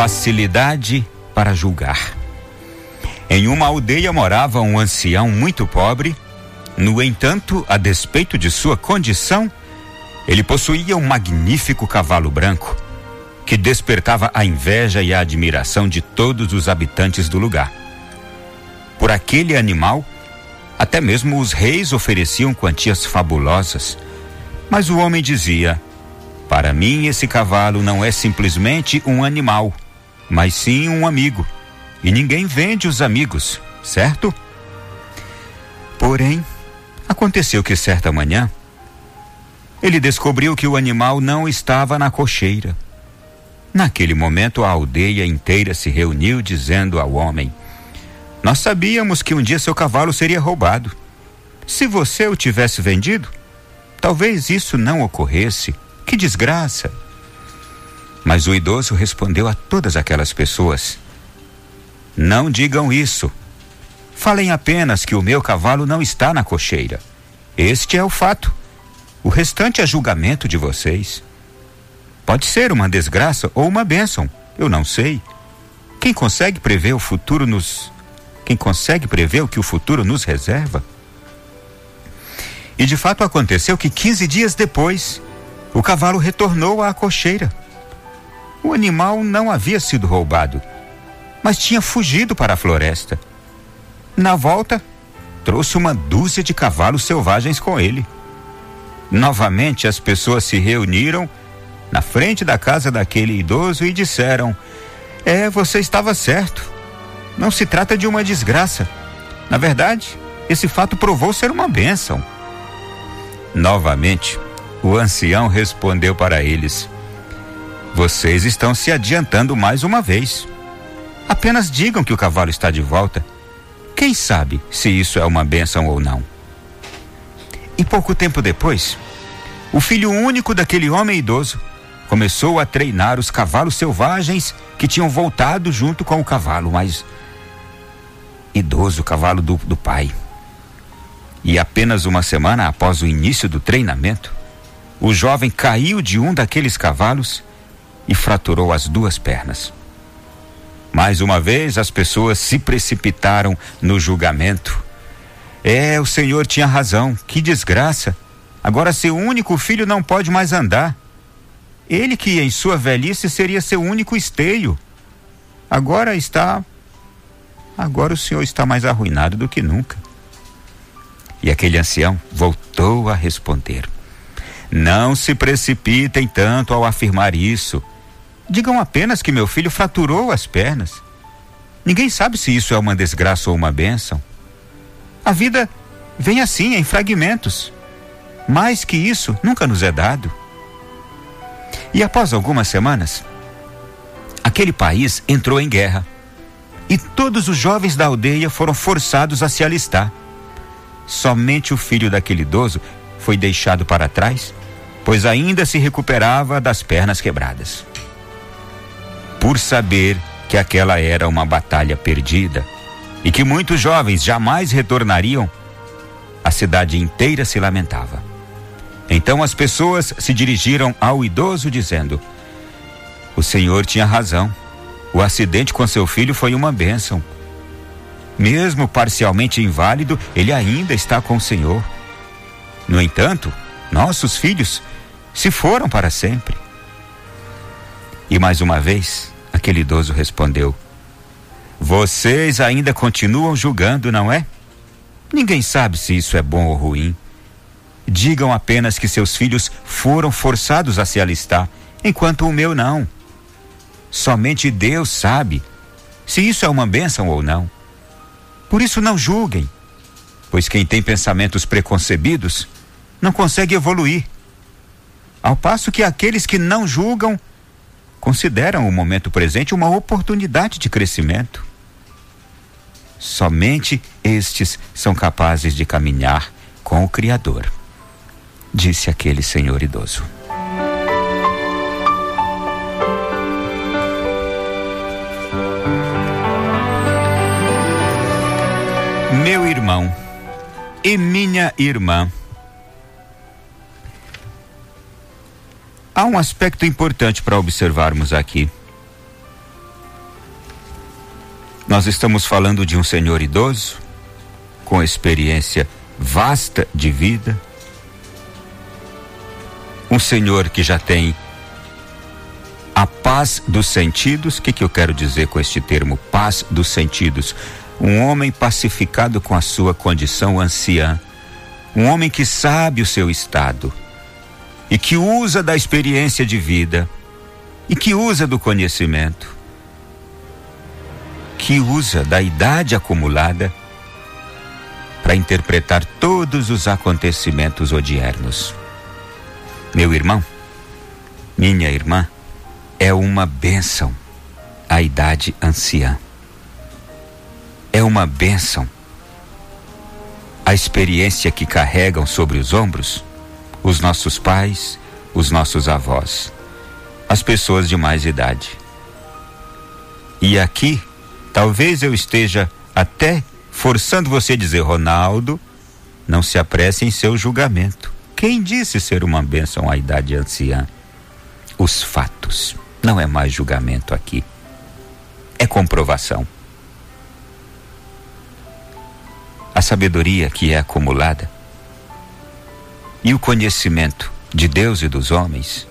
facilidade para julgar. Em uma aldeia morava um ancião muito pobre. No entanto, a despeito de sua condição, ele possuía um magnífico cavalo branco que despertava a inveja e a admiração de todos os habitantes do lugar. Por aquele animal, até mesmo os reis ofereciam quantias fabulosas. Mas o homem dizia: Para mim, esse cavalo não é simplesmente um animal, mas sim um amigo. E ninguém vende os amigos, certo? Porém, aconteceu que certa manhã, ele descobriu que o animal não estava na cocheira. Naquele momento, a aldeia inteira se reuniu, dizendo ao homem: Nós sabíamos que um dia seu cavalo seria roubado. Se você o tivesse vendido, talvez isso não ocorresse. Que desgraça! Mas o idoso respondeu a todas aquelas pessoas: Não digam isso. Falem apenas que o meu cavalo não está na cocheira. Este é o fato. O restante é julgamento de vocês. Pode ser uma desgraça ou uma bênção, eu não sei. Quem consegue prever o futuro nos. Quem consegue prever o que o futuro nos reserva? E de fato aconteceu que 15 dias depois, o cavalo retornou à cocheira. O animal não havia sido roubado, mas tinha fugido para a floresta. Na volta, trouxe uma dúzia de cavalos selvagens com ele. Novamente as pessoas se reuniram na frente da casa daquele idoso e disseram: É, você estava certo. Não se trata de uma desgraça. Na verdade, esse fato provou ser uma bênção. Novamente, o ancião respondeu para eles: Vocês estão se adiantando mais uma vez. Apenas digam que o cavalo está de volta. Quem sabe se isso é uma bênção ou não? E pouco tempo depois, o filho único daquele homem idoso começou a treinar os cavalos selvagens que tinham voltado junto com o cavalo mais idoso, o cavalo do, do pai. E apenas uma semana após o início do treinamento, o jovem caiu de um daqueles cavalos e fraturou as duas pernas. Mais uma vez, as pessoas se precipitaram no julgamento. É, o senhor tinha razão, que desgraça. Agora seu único filho não pode mais andar. Ele que em sua velhice seria seu único esteio. Agora está. Agora o senhor está mais arruinado do que nunca. E aquele ancião voltou a responder: Não se precipitem tanto ao afirmar isso. Digam apenas que meu filho fraturou as pernas. Ninguém sabe se isso é uma desgraça ou uma bênção. A vida vem assim, em fragmentos. Mais que isso nunca nos é dado. E após algumas semanas, aquele país entrou em guerra. E todos os jovens da aldeia foram forçados a se alistar. Somente o filho daquele idoso foi deixado para trás, pois ainda se recuperava das pernas quebradas. Por saber que aquela era uma batalha perdida e que muitos jovens jamais retornariam, a cidade inteira se lamentava. Então as pessoas se dirigiram ao idoso dizendo: O senhor tinha razão. O acidente com seu filho foi uma bênção. Mesmo parcialmente inválido, ele ainda está com o senhor. No entanto, nossos filhos se foram para sempre. E mais uma vez, aquele idoso respondeu: Vocês ainda continuam julgando, não é? Ninguém sabe se isso é bom ou ruim. Digam apenas que seus filhos foram forçados a se alistar, enquanto o meu não. Somente Deus sabe se isso é uma bênção ou não. Por isso não julguem, pois quem tem pensamentos preconcebidos não consegue evoluir. Ao passo que aqueles que não julgam consideram o momento presente uma oportunidade de crescimento. Somente estes são capazes de caminhar com o Criador disse aquele senhor idoso. Meu irmão e minha irmã, há um aspecto importante para observarmos aqui. Nós estamos falando de um senhor idoso, com experiência vasta de vida, um senhor que já tem a paz dos sentidos. O que, que eu quero dizer com este termo, paz dos sentidos? Um homem pacificado com a sua condição anciã, um homem que sabe o seu estado e que usa da experiência de vida e que usa do conhecimento, que usa da idade acumulada para interpretar todos os acontecimentos odiernos. Meu irmão, minha irmã, é uma bênção a idade anciã. É uma bênção a experiência que carregam sobre os ombros os nossos pais, os nossos avós as pessoas de mais idade. E aqui, talvez eu esteja até forçando você a dizer, Ronaldo, não se apresse em seu julgamento. Quem disse ser uma bênção à idade anciã? Os fatos. Não é mais julgamento aqui. É comprovação. A sabedoria que é acumulada e o conhecimento de Deus e dos homens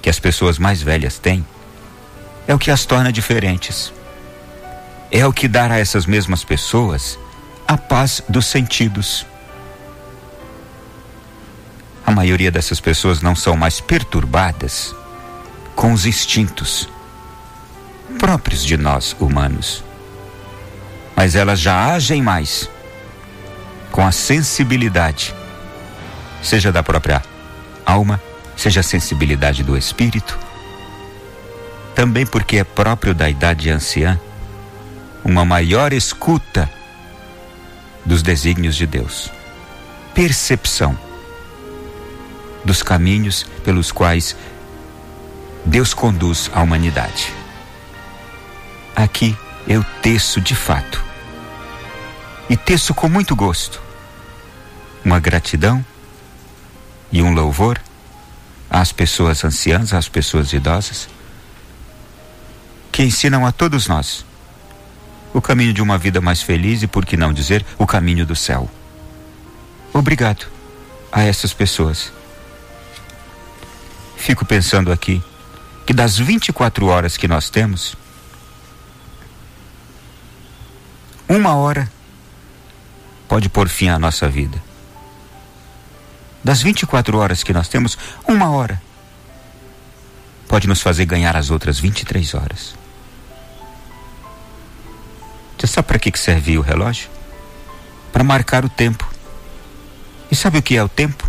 que as pessoas mais velhas têm é o que as torna diferentes. É o que dá a essas mesmas pessoas a paz dos sentidos. A maioria dessas pessoas não são mais perturbadas com os instintos próprios de nós humanos, mas elas já agem mais com a sensibilidade, seja da própria alma, seja a sensibilidade do espírito, também porque é próprio da idade anciã uma maior escuta dos desígnios de Deus, percepção dos caminhos pelos quais Deus conduz a humanidade. Aqui eu teço de fato, e teço com muito gosto, uma gratidão e um louvor às pessoas anciãs, às pessoas idosas, que ensinam a todos nós o caminho de uma vida mais feliz e, por que não dizer, o caminho do céu. Obrigado a essas pessoas. Fico pensando aqui que das 24 horas que nós temos, uma hora pode pôr fim à nossa vida. Das 24 horas que nós temos, uma hora pode nos fazer ganhar as outras 23 horas. Você sabe para que serve o relógio? Para marcar o tempo. E sabe o que é o tempo?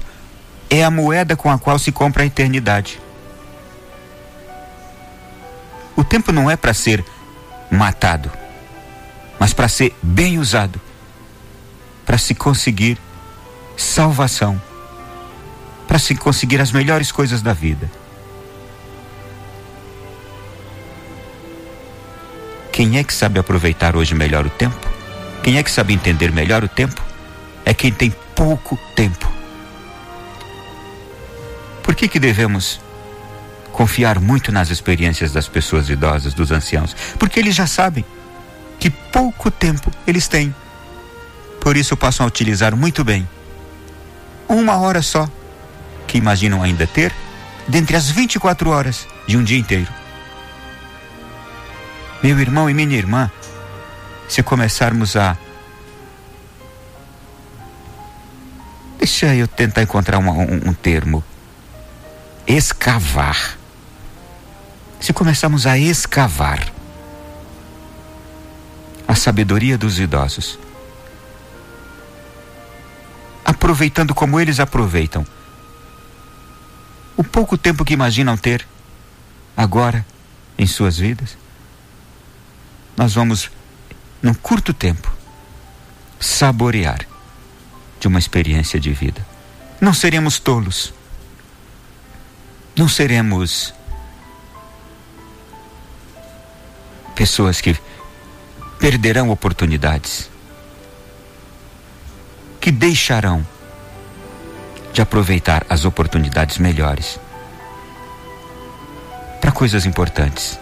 É a moeda com a qual se compra a eternidade. O tempo não é para ser matado, mas para ser bem usado, para se conseguir salvação para se conseguir as melhores coisas da vida. Quem é que sabe aproveitar hoje melhor o tempo? Quem é que sabe entender melhor o tempo? É quem tem pouco tempo. Por que que devemos confiar muito nas experiências das pessoas idosas, dos anciãos? Porque eles já sabem que pouco tempo eles têm. Por isso passam a utilizar muito bem uma hora só que imaginam ainda ter dentre as 24 horas de um dia inteiro. Meu irmão e minha irmã, se começarmos a. Deixa eu tentar encontrar um, um, um termo. Escavar. Se começarmos a escavar a sabedoria dos idosos, aproveitando como eles aproveitam o pouco tempo que imaginam ter agora em suas vidas, nós vamos, num curto tempo, saborear de uma experiência de vida. Não seremos tolos, não seremos pessoas que perderão oportunidades, que deixarão de aproveitar as oportunidades melhores para coisas importantes.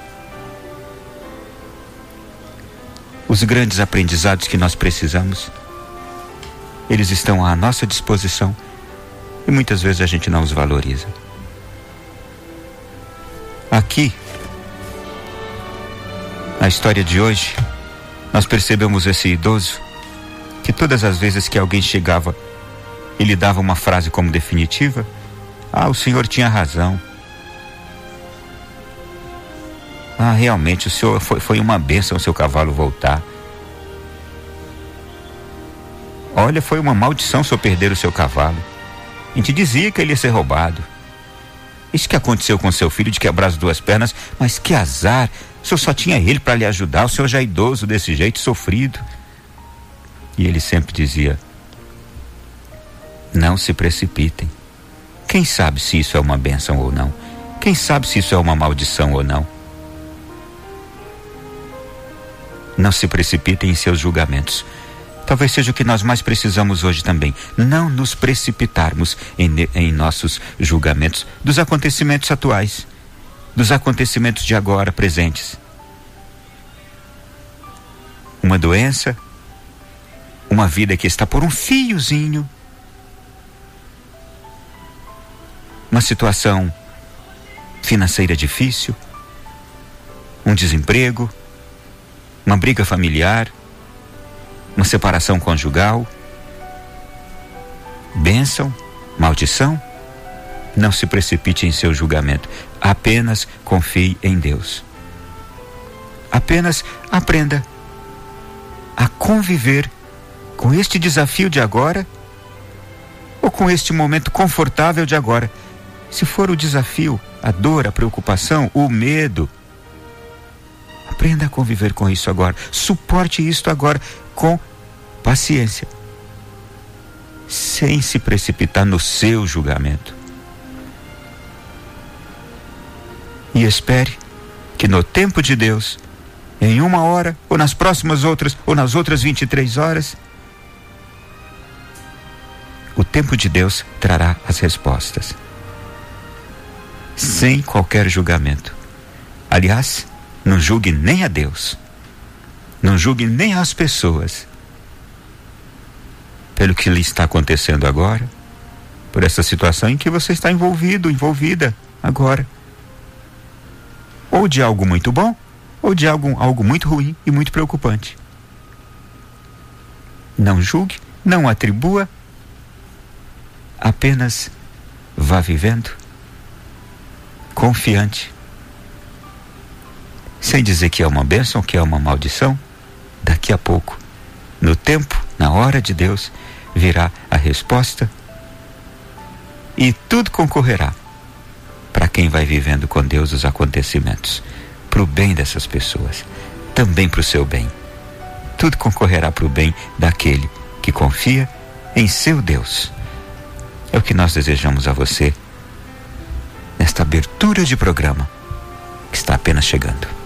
os grandes aprendizados que nós precisamos. Eles estão à nossa disposição e muitas vezes a gente não os valoriza. Aqui, na história de hoje, nós percebemos esse idoso que todas as vezes que alguém chegava e lhe dava uma frase como definitiva, ah, o senhor tinha razão. Ah, realmente, o senhor foi, foi uma benção o seu cavalo voltar. Olha, foi uma maldição se eu perder o seu cavalo. A gente dizia que ele ia ser roubado. Isso que aconteceu com seu filho de quebrar as duas pernas, mas que azar. O senhor só tinha ele para lhe ajudar, o senhor já é idoso desse jeito, sofrido. E ele sempre dizia: Não se precipitem. Quem sabe se isso é uma bênção ou não? Quem sabe se isso é uma maldição ou não? Não se precipitem em seus julgamentos. Talvez seja o que nós mais precisamos hoje também. Não nos precipitarmos em, em nossos julgamentos dos acontecimentos atuais, dos acontecimentos de agora presentes. Uma doença, uma vida que está por um fiozinho, uma situação financeira difícil, um desemprego, uma briga familiar, uma separação conjugal, bênção, maldição. Não se precipite em seu julgamento, apenas confie em Deus. Apenas aprenda a conviver com este desafio de agora ou com este momento confortável de agora. Se for o desafio, a dor, a preocupação, o medo, Aprenda a conviver com isso agora. Suporte isto agora com paciência. Sem se precipitar no seu julgamento. E espere que no tempo de Deus, em uma hora, ou nas próximas outras, ou nas outras 23 horas, o tempo de Deus trará as respostas. Sem qualquer julgamento. Aliás, não julgue nem a Deus. Não julgue nem as pessoas. Pelo que lhe está acontecendo agora, por essa situação em que você está envolvido, envolvida agora. Ou de algo muito bom, ou de algo, algo muito ruim e muito preocupante. Não julgue, não atribua, apenas vá vivendo confiante sem dizer que é uma bênção, que é uma maldição, daqui a pouco, no tempo, na hora de Deus, virá a resposta e tudo concorrerá para quem vai vivendo com Deus os acontecimentos, para o bem dessas pessoas, também para o seu bem. Tudo concorrerá para o bem daquele que confia em seu Deus. É o que nós desejamos a você nesta abertura de programa que está apenas chegando.